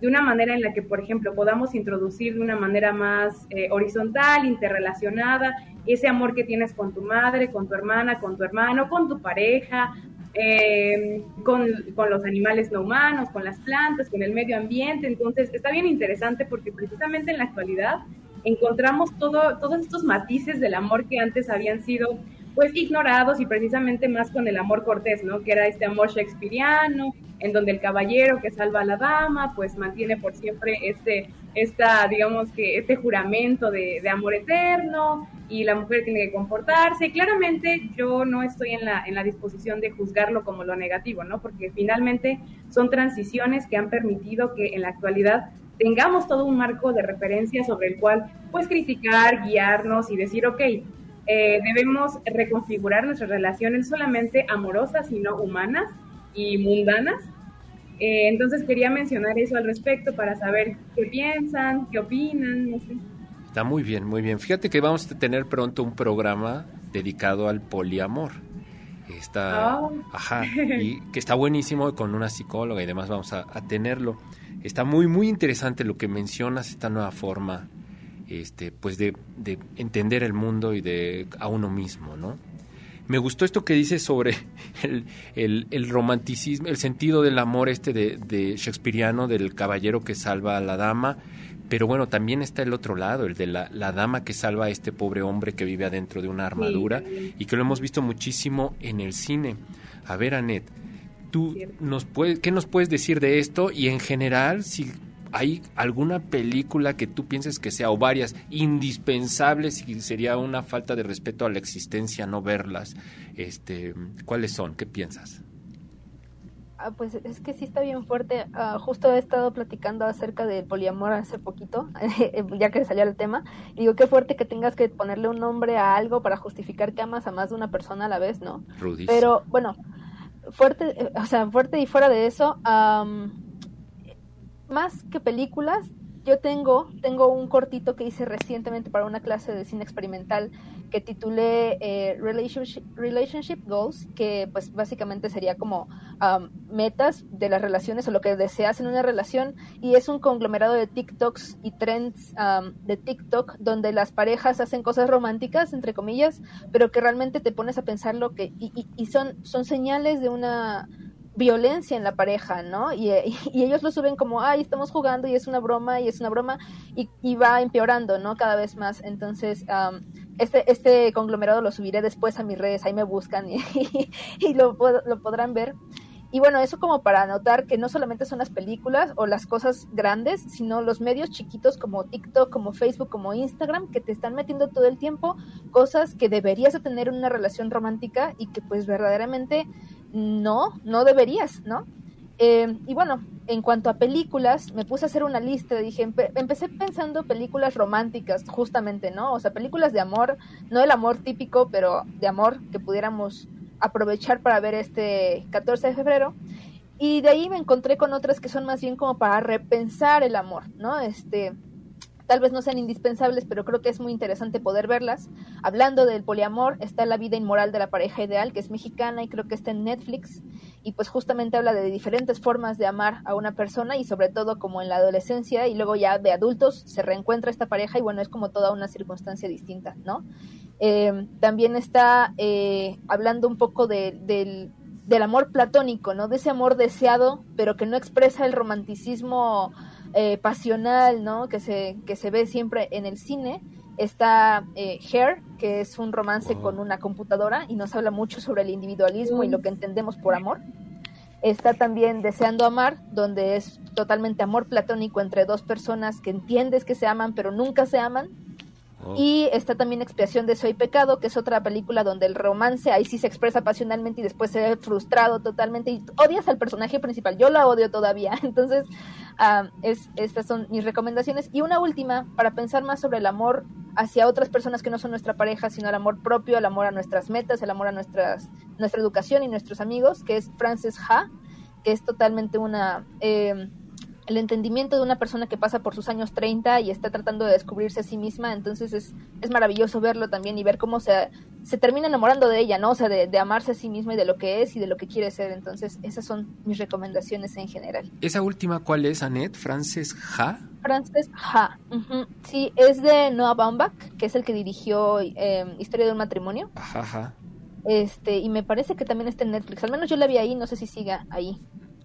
[SPEAKER 5] de una manera en la que, por ejemplo, podamos introducir de una manera más eh, horizontal, interrelacionada, ese amor que tienes con tu madre, con tu hermana, con tu hermano, con tu pareja, eh, con, con, los animales no humanos, con las plantas, con el medio ambiente. Entonces, está bien interesante porque precisamente en la actualidad encontramos todo, todos estos matices del amor que antes habían sido pues ignorados y precisamente más con el amor cortés, ¿no? Que era este amor shakespeariano, en donde el caballero que salva a la dama, pues mantiene por siempre este, esta, digamos que este juramento de, amor eterno y la mujer tiene que comportarse. Claramente yo no estoy en la, en la disposición de juzgarlo como lo negativo, ¿no? Porque finalmente son transiciones que han permitido que en la actualidad tengamos todo un marco de referencia sobre el cual pues criticar, guiarnos y decir, ok, eh, debemos reconfigurar nuestras relaciones solamente amorosas, sino humanas y mundanas. Eh, entonces quería mencionar eso al respecto para saber qué piensan, qué opinan, no sé.
[SPEAKER 1] Está muy bien, muy bien. Fíjate que vamos a tener pronto un programa dedicado al poliamor. Está,
[SPEAKER 5] Oh.
[SPEAKER 1] ajá, y que está buenísimo con una psicóloga y demás vamos a, a tenerlo. Está muy, muy interesante lo que mencionas, esta nueva forma este, pues de, de, entender el mundo y de a uno mismo, ¿no? Me gustó esto que dice sobre el, el, el romanticismo, el sentido del amor este de, de, Shakespeareano, del caballero que salva a la dama, pero bueno, también está el otro lado, el de la, la dama que salva a este pobre hombre que vive adentro de una armadura
[SPEAKER 5] Sí.
[SPEAKER 1] y que lo hemos visto muchísimo en el cine. A ver, Anet, tú nos puedes, ¿qué nos puedes decir de esto? Y en general, si ¿Hay alguna película que tú pienses que sea, o varias, indispensables y sería una falta de respeto a la existencia no verlas? Este, ¿Cuáles son? ¿Qué piensas?
[SPEAKER 6] Ah, pues es que sí está bien fuerte. Uh, justo he estado platicando acerca del poliamor hace poquito, ya que salió el tema. Y digo, qué fuerte que tengas que ponerle un nombre a algo para justificar que amas a más de una persona a la vez, ¿no?
[SPEAKER 1] Rudísimo.
[SPEAKER 6] Pero bueno, fuerte, eh, o sea, fuerte y fuera de eso, um, más que películas, yo tengo, tengo un cortito que hice recientemente para una clase de cine experimental que titulé eh, Relationship, Relationship, Goals, que pues básicamente sería como um, metas de las relaciones o lo que deseas en una relación y es un conglomerado de TikToks y trends um, de TikTok donde las parejas hacen cosas románticas, entre comillas, pero que realmente te pones a pensar lo que, y, y, y son, son señales de una violencia en la pareja, ¿no? Y, ellos lo suben como, ay, estamos jugando y es una broma y es una broma y, va empeorando, ¿no? Cada vez más. Entonces, um, este, este conglomerado lo subiré después a mis redes, ahí me buscan y, lo, lo podrán ver. Y bueno, eso como para notar que no solamente son las películas o las cosas grandes, sino los medios chiquitos como TikTok, como Facebook, como Instagram, que te están metiendo todo el tiempo cosas que deberías de tener en una relación romántica y que pues verdaderamente no, no deberías, ¿no? Eh, y bueno, en cuanto a películas, me puse a hacer una lista, dije, empecé pensando películas románticas, justamente, ¿no? O sea, películas de amor, no el amor típico, pero de amor que pudiéramos aprovechar para ver este 14 de febrero. Y de ahí me encontré con otras que son más bien como para repensar el amor, ¿no? Este, tal vez no sean indispensables, pero creo que es muy interesante poder verlas. Hablando del poliamor, está La vida inmoral de la pareja ideal, que es mexicana y creo que está en Netflix. Y pues justamente habla de diferentes formas de amar a una persona y sobre todo como en la adolescencia y luego ya de adultos se reencuentra esta pareja y bueno, es como toda una circunstancia distinta, ¿no? Eh, también está eh, hablando un poco del, amor platónico, ¿no? De ese amor deseado, pero que no expresa el romanticismo eh, pasional, ¿no? Que se, que se ve siempre en el cine. Está Hair, que es un romance con una computadora y nos habla mucho sobre el individualismo y lo que entendemos por amor. Está también Deseando Amar, donde es totalmente amor platónico entre dos personas que entiendes que se aman, pero nunca se aman Oh. Y está también Expiación de Soy Pecado, que es otra película donde el romance ahí sí se expresa pasionalmente y después se ve frustrado totalmente y odias al personaje principal. Yo la odio todavía. Entonces, ah, es, estas son mis recomendaciones. Y una última, para pensar más sobre el amor hacia otras personas que no son nuestra pareja, sino el amor propio, el amor a nuestras metas, el amor a nuestras, nuestra educación y nuestros amigos, que es Frances Ha, que es totalmente una... Eh, el entendimiento de una persona que pasa por sus años 30 y está tratando de descubrirse a sí misma, entonces es, es maravilloso verlo también y ver cómo se, se termina enamorando de ella, ¿no? O sea, de, amarse a sí misma y de lo que es y de lo que quiere ser, entonces esas son mis recomendaciones en general.
[SPEAKER 1] ¿Esa última cuál es, Annette? ¿Frances Ha?
[SPEAKER 6] Frances Ha, sí, es de Noah Baumbach, que es el que dirigió em, Historia de un matrimonio.
[SPEAKER 1] Ajá,
[SPEAKER 6] Este, y me parece que también está en Netflix, al menos yo la vi ahí, no sé si siga ahí.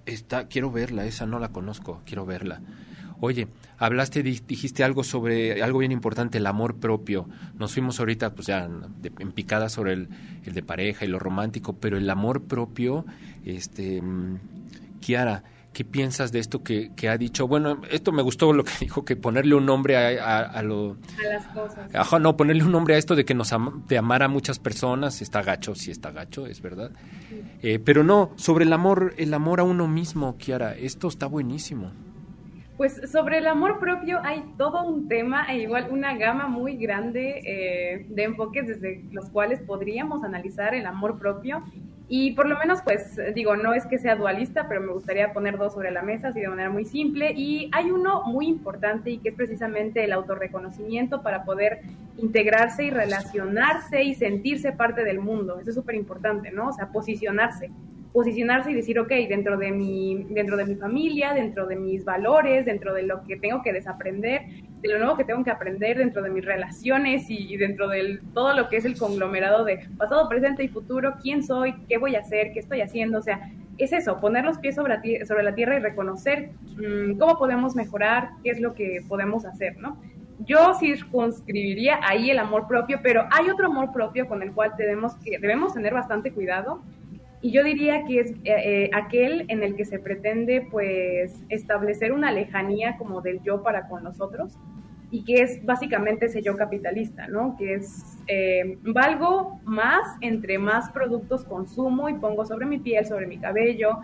[SPEAKER 1] Está, quiero verla, esa no la conozco, quiero verla. Oye, hablaste, dijiste algo sobre algo bien importante, el amor propio. Nos fuimos ahorita, pues ya en picada sobre el, el, de pareja y lo romántico, pero el amor propio, este, mm, Kiara, ¿qué piensas de esto que, que, ha dicho? Bueno, esto me gustó lo que dijo, que ponerle un nombre a, a, lo...
[SPEAKER 5] A las cosas.
[SPEAKER 1] Ajá, no, ponerle un nombre a esto de que nos de amar a muchas personas, está gacho, sí está gacho, es verdad. Eh, pero no, sobre el amor, el amor a uno mismo, Kiara, esto está buenísimo.
[SPEAKER 5] Pues sobre el amor propio hay todo un tema e igual una gama muy grande eh, de enfoques desde los cuales podríamos analizar el amor propio y por lo menos, pues digo, no es que sea dualista, pero me gustaría poner dos sobre la mesa, así de manera muy simple. Y hay uno muy importante y que es precisamente el autorreconocimiento para poder integrarse y relacionarse y sentirse parte del mundo. Eso es súper importante, ¿no? O sea, posicionarse posicionarse y decir, ok, dentro de, mi, dentro de mi familia, dentro de mis valores, dentro de lo que tengo que desaprender, de lo nuevo que tengo que aprender, dentro de mis relaciones y, dentro de todo lo que es el conglomerado de pasado, presente y futuro, quién soy, qué voy a hacer, qué estoy haciendo, o sea, es eso, poner los pies sobre sobre la tierra y reconocer mm, cómo podemos mejorar, qué es lo que podemos hacer, ¿no? Yo circunscribiría ahí el amor propio, pero hay otro amor propio con el cual tenemos que, debemos tener bastante cuidado, y yo diría que es eh, eh, aquel en el que se pretende pues establecer una lejanía como del yo para con nosotros y que es básicamente ese yo capitalista, ¿no? Que es, eh, valgo más entre más productos consumo y pongo sobre mi piel, sobre mi cabello,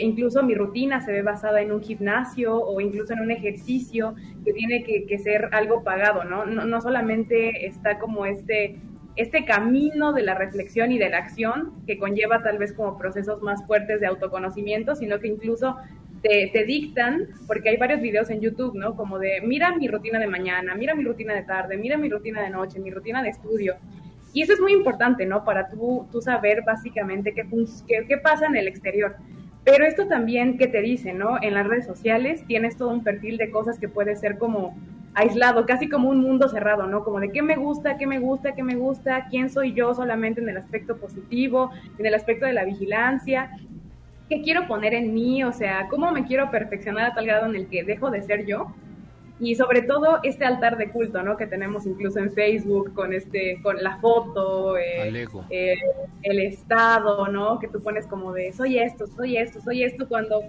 [SPEAKER 5] incluso mi rutina se ve basada en un gimnasio o incluso en un ejercicio que tiene que, que ser algo pagado, ¿no? ¿no? No solamente está como este este camino de la reflexión y de la acción que conlleva tal vez como procesos más fuertes de autoconocimiento, sino que incluso te, dictan, porque hay varios videos en YouTube, ¿no? Como de, mira mi rutina de mañana, mira mi rutina de tarde, mira mi rutina de noche, mi rutina de estudio. Y eso es muy importante, ¿no? Para tú, tú saber básicamente qué, qué, qué pasa en el exterior. Pero esto también, ¿qué te dice, no? En las redes sociales tienes todo un perfil de cosas que puede ser como aislado, casi como un mundo cerrado, ¿no? Como de qué me gusta, qué me gusta, qué me gusta, quién soy yo solamente en el aspecto positivo, en el aspecto de la vigilancia, qué quiero poner en mí, o sea, cómo me quiero perfeccionar a tal grado en el que dejo de ser yo. Y sobre todo este altar de culto, ¿no? Que tenemos incluso en Facebook con este, con la foto, eh, eh, el estado, ¿no? Que tú pones como de soy esto, soy esto, soy esto, cuando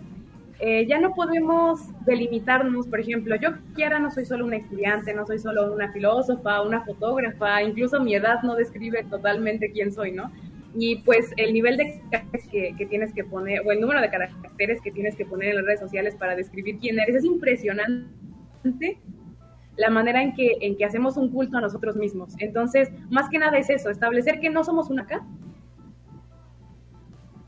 [SPEAKER 5] eh, ya no podemos delimitarnos, por ejemplo, yo quiera no soy solo una estudiante, no soy solo una filósofa, una fotógrafa, incluso mi edad no describe totalmente quién soy, ¿no? Y pues el nivel de caracteres que, tienes que poner, o el número de caracteres que tienes que poner en las redes sociales para describir quién eres, es impresionante la manera en que, en que hacemos un culto a nosotros mismos. Entonces, más que nada es eso, establecer que no somos una acá,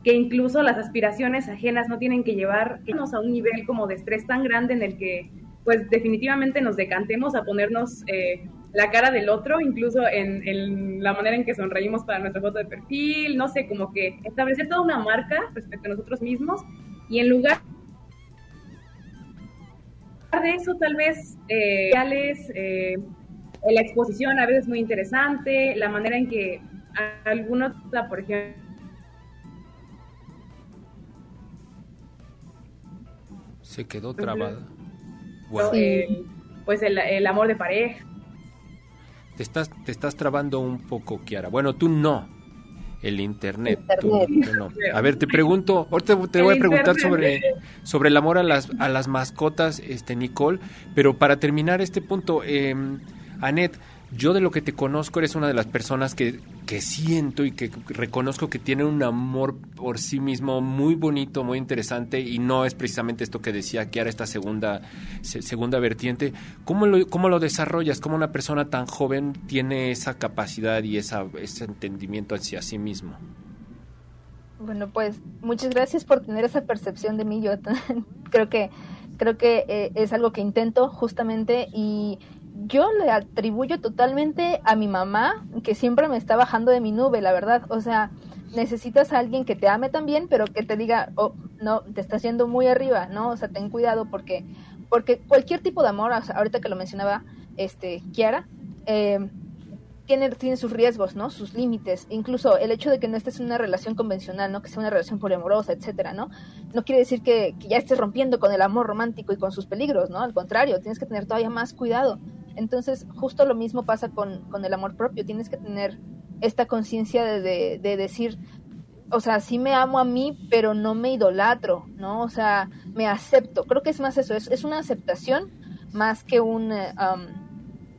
[SPEAKER 5] que incluso las aspiraciones ajenas no tienen que llevarnos a un nivel como de estrés tan grande en el que pues definitivamente nos decantemos a ponernos eh, la cara del otro, incluso en, la manera en que sonreímos para nuestra foto de perfil, no sé, como que establecer toda una marca respecto a nosotros mismos y en lugar de eso tal vez eh, eh, la exposición a veces muy interesante, la manera en que algunos, por ejemplo,
[SPEAKER 1] Se quedó trabada.
[SPEAKER 5] Eh, pues el, amor de pareja.
[SPEAKER 1] Te estás, te estás trabando un poco, Kiara. Bueno, tú no. El internet. A ver, te pregunto, ahorita te, voy a preguntar sobre, sobre el amor a las, a las mascotas, este Nicole, pero para terminar este punto, eh, Anet, yo de lo que te conozco eres una de las personas que, que, siento y que reconozco que tiene un amor por sí mismo muy bonito, muy interesante y no es precisamente esto que decía que ahora esta segunda, segunda vertiente. ¿Cómo lo, ¿Cómo lo desarrollas? ¿Cómo una persona tan joven tiene esa capacidad y esa, ese entendimiento hacia sí mismo?
[SPEAKER 6] Bueno, pues muchas gracias por tener esa percepción de mí. Yo creo que creo que eh, es algo que intento justamente y yo le atribuyo totalmente a mi mamá, que siempre me está bajando de mi nube, la verdad. O sea, necesitas a alguien que te ame también, pero que te diga, oh, no, te estás yendo muy arriba, ¿no? O sea, ten cuidado porque, porque cualquier tipo de amor, ahorita que lo mencionaba este, Kiara, eh, tiene, tiene sus riesgos, ¿no? Sus límites. Incluso el hecho de que no estés en una relación convencional, ¿no? Que sea una relación poliamorosa, etcétera, ¿no? No quiere decir que, que, ya estés rompiendo con el amor romántico y con sus peligros, ¿no? Al contrario, tienes que tener todavía más cuidado. Entonces, justo lo mismo pasa con, con el amor propio. Tienes que tener esta conciencia de, de, decir, o sea, sí me amo a mí, pero no me idolatro, ¿no? O sea, me acepto. Creo que es más eso, es, es una aceptación más que un... Um,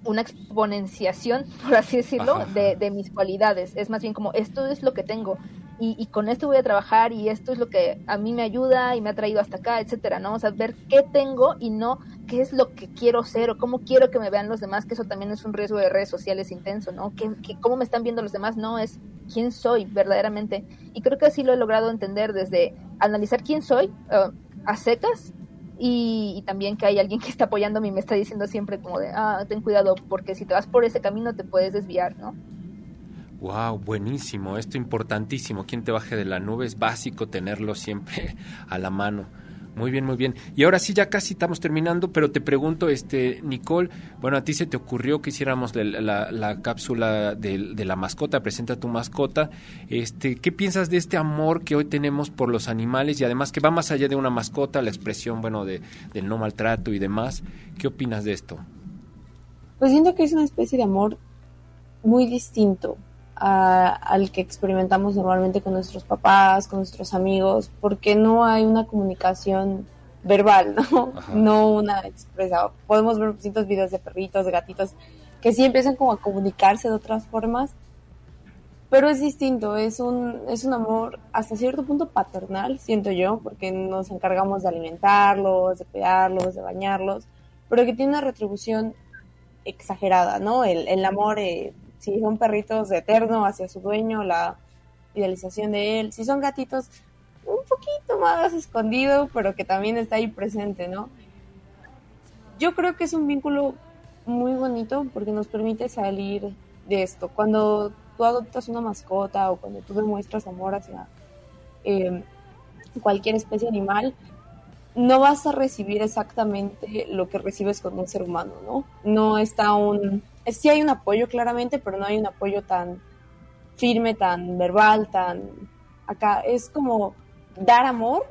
[SPEAKER 6] una exponenciación, por así decirlo, de, de, mis cualidades. Es más bien como, esto es lo que tengo y, con esto voy a trabajar y esto es lo que a mí me ayuda y me ha traído hasta acá, etcétera, ¿no? O sea, ver qué tengo y no qué es lo que quiero ser o cómo quiero que me vean los demás, que eso también es un riesgo de redes sociales intenso, ¿no? Que, cómo me están viendo los demás, no, es quién soy verdaderamente. Y creo que así lo he logrado entender desde analizar quién soy uh, a secas y, también que hay alguien que está apoyándome y me está diciendo siempre como de, ah, ten cuidado, porque si te vas por ese camino te puedes desviar, ¿no?
[SPEAKER 1] Wow, buenísimo, esto importantísimo. Quien te baje de la nube es básico tenerlo siempre a la mano. Muy bien, muy bien. Y ahora sí, ya casi estamos terminando, pero te pregunto, este, Nicole, bueno, a ti se te ocurrió que hiciéramos la, cápsula de, la mascota, presenta tu mascota. Este, ¿Qué piensas de este amor que hoy tenemos por los animales y además que va más allá de una mascota, la expresión, bueno, de, del no maltrato y demás? ¿Qué opinas de esto?
[SPEAKER 4] Pues siento que es una especie de amor muy distinto al que experimentamos normalmente con nuestros papás, con nuestros amigos, porque no hay una comunicación verbal, ¿no? No una expresa. Podemos ver distintos videos de perritos, de gatitos, que sí empiezan como a comunicarse de otras formas, pero es distinto, es un, es un amor hasta cierto punto paternal, siento yo, porque nos encargamos de alimentarlos, de cuidarlos, de bañarlos, pero que tiene una retribución exagerada, ¿no? El, el amor eh, si son perritos eterno hacia su dueño, la idealización de él, si son gatitos, un poquito más escondido, pero que también está ahí presente, ¿no? Yo creo que es un vínculo muy bonito porque nos permite salir de esto. Cuando tú adoptas una mascota o cuando tú demuestras amor hacia eh, cualquier especie animal, no vas a recibir exactamente lo que recibes con un ser humano, ¿no? No está un sí hay un apoyo claramente, pero no hay un apoyo tan firme, tan verbal, tan acá. Es como dar amor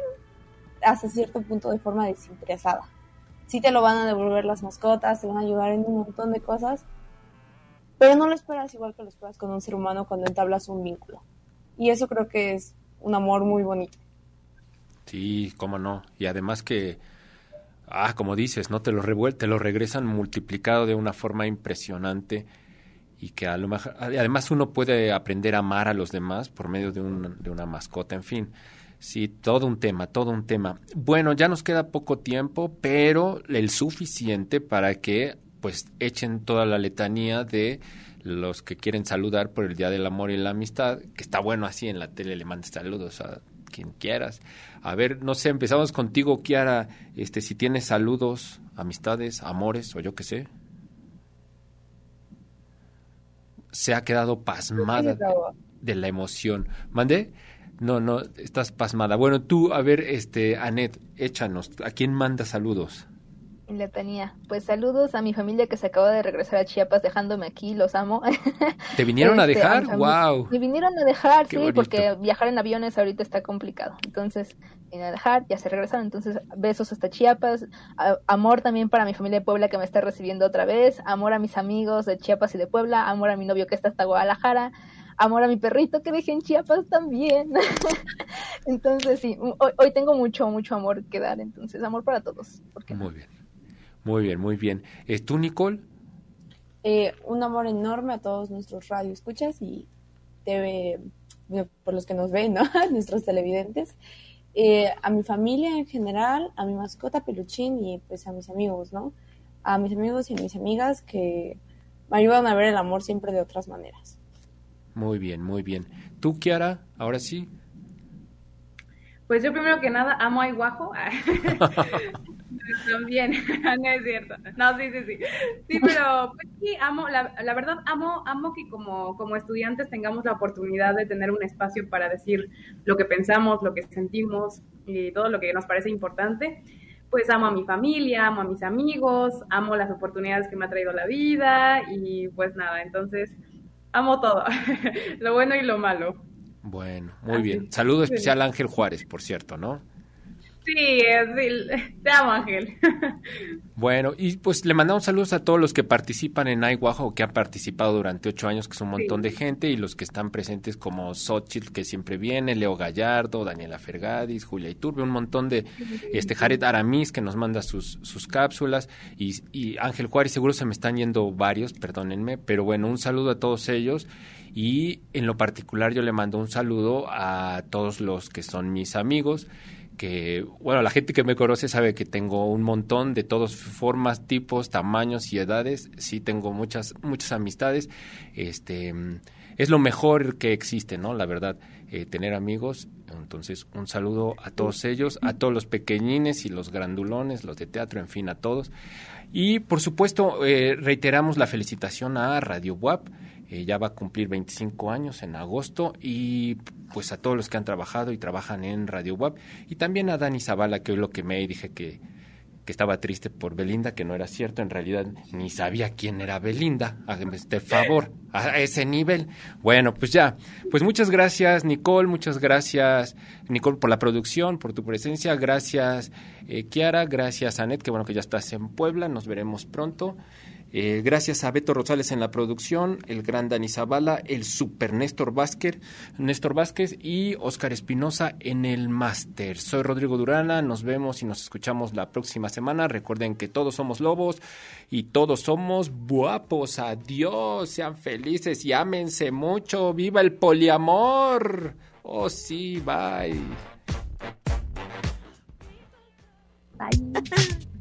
[SPEAKER 4] hasta cierto punto de forma desinteresada. Sí te lo van a devolver las mascotas, te van a ayudar en un montón de cosas, pero no lo esperas igual que lo esperas con un ser humano cuando entablas un vínculo. Y eso creo que es un amor muy bonito.
[SPEAKER 1] Sí, cómo no. Y además que, ah, como dices, ¿no? Te lo revuelve, te lo regresan multiplicado de una forma impresionante y que a lo mejor, además uno puede aprender a amar a los demás por medio de, un, de una mascota, en fin. Sí, todo un tema, todo un tema. Bueno, ya nos queda poco tiempo, pero el suficiente para que pues echen toda la letanía de los que quieren saludar por el Día del Amor y la Amistad, que está bueno así en la tele, le mandes saludos a quien quieras. A ver, no sé, empezamos contigo, Kiara, este, si tienes saludos, amistades, amores o yo qué sé. Se ha quedado pasmada de la emoción. ¿Mandé? No, no, estás pasmada. Bueno, tú, a ver, este, Anet, échanos, ¿a quién manda saludos?
[SPEAKER 6] La tenía. Pues saludos a mi familia que se acaba de regresar a Chiapas dejándome aquí, los amo.
[SPEAKER 1] ¿Te vinieron a
[SPEAKER 6] Este,
[SPEAKER 1] dejar? ¡Wow!
[SPEAKER 6] Me vinieron a dejar,
[SPEAKER 1] Qué
[SPEAKER 6] sí,
[SPEAKER 1] bonito.
[SPEAKER 6] porque viajar en aviones ahorita está complicado. Entonces, vinieron a dejar, ya se regresaron. Entonces, besos hasta Chiapas. A- amor también para mi familia de Puebla que me está recibiendo otra vez. Amor a mis amigos de Chiapas y de Puebla. Amor a mi novio que está hasta Guadalajara. Amor a mi perrito que dejé en Chiapas también. entonces, sí, hoy, hoy tengo mucho, mucho amor que dar. Entonces, amor para todos.
[SPEAKER 1] Muy bien, muy bien, muy bien. Eh, ¿Tú, Nicole?
[SPEAKER 4] Eh, un amor enorme a todos nuestros radioescuchas y TV, bueno, por los que nos ven, ¿no? nuestros televidentes. Eh, a mi familia en general, a mi mascota Peluchín y pues a mis amigos, ¿no? A mis amigos y a mis amigas que me ayudan a ver el amor siempre de otras maneras.
[SPEAKER 1] Muy bien, muy bien. ¿Tú, Kiara? Ahora sí.
[SPEAKER 5] Pues yo primero que nada amo a Iguajo. También, no es cierto. No, sí, sí, sí. Sí, pero pues sí, amo, la, la verdad amo, amo que como, como estudiantes tengamos la oportunidad de tener un espacio para decir lo que pensamos, lo que sentimos y todo lo que nos parece importante. Pues amo a mi familia, amo a mis amigos, amo las oportunidades que me ha traído la vida y pues nada, entonces amo todo, lo bueno y lo malo.
[SPEAKER 1] Bueno, muy bien. Saludo especial a Ángel Juárez, por cierto, ¿no?
[SPEAKER 5] Sí, sí, te amo Ángel.
[SPEAKER 1] Bueno, y pues le mandamos saludos a todos los que participan en Aiguajo o que han participado durante ocho años, que es un montón de gente, y los que están presentes como Xochitl, que siempre viene, Leo Gallardo, Daniela Fergadis, Julia Iturbe, un montón de, este, Jared Aramis, que nos manda sus, sus cápsulas, y, y Ángel Juárez, seguro se me están yendo varios, perdónenme, pero bueno, un saludo a todos ellos, y en lo particular yo le mando un saludo a todos los que son mis amigos, que, bueno, la gente que me conoce sabe que tengo un montón de todas formas, tipos, tamaños y edades. Sí, tengo muchas, muchas amistades. Este, es lo mejor que existe, ¿no? La verdad, eh, tener amigos. Entonces, un saludo a todos ellos, a todos los pequeñines y los grandulones, los de teatro, en fin, a todos. Y, por supuesto, eh, reiteramos la felicitación a Radio WAP. Eh, ya va a cumplir 25 años en agosto y pues a todos los que han trabajado y trabajan en Radio WAP y también a Dani Zavala que hoy lo quemé y dije que, que estaba triste por Belinda, que no era cierto, en realidad ni sabía quién era Belinda, hágame este favor, a ese nivel. Bueno, pues ya, pues muchas gracias Nicole, muchas gracias Nicole por la producción, por tu presencia, gracias eh, Kiara, gracias Anet, que bueno que ya estás en Puebla, nos veremos pronto. Eh, gracias a Beto Rosales en la producción, el gran Dani Zavala, el super Néstor Vázquez, Néstor Vázquez y Óscar Espinosa en el máster. Soy Rodrigo Durana, nos vemos y nos escuchamos la próxima semana. Recuerden que todos somos lobos y todos somos guapos. Adiós, sean felices y ámense mucho. ¡Viva el poliamor! Oh, sí, bye.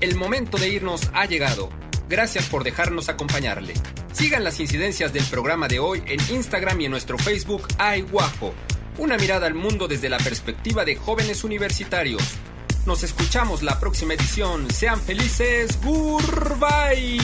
[SPEAKER 10] El momento de irnos ha llegado. Gracias por dejarnos acompañarle. Sigan las incidencias del programa de hoy en Instagram y en nuestro Facebook Ay Guapo. Una mirada al mundo desde la perspectiva de jóvenes universitarios. Nos escuchamos la próxima edición. Sean felices. Goodbye.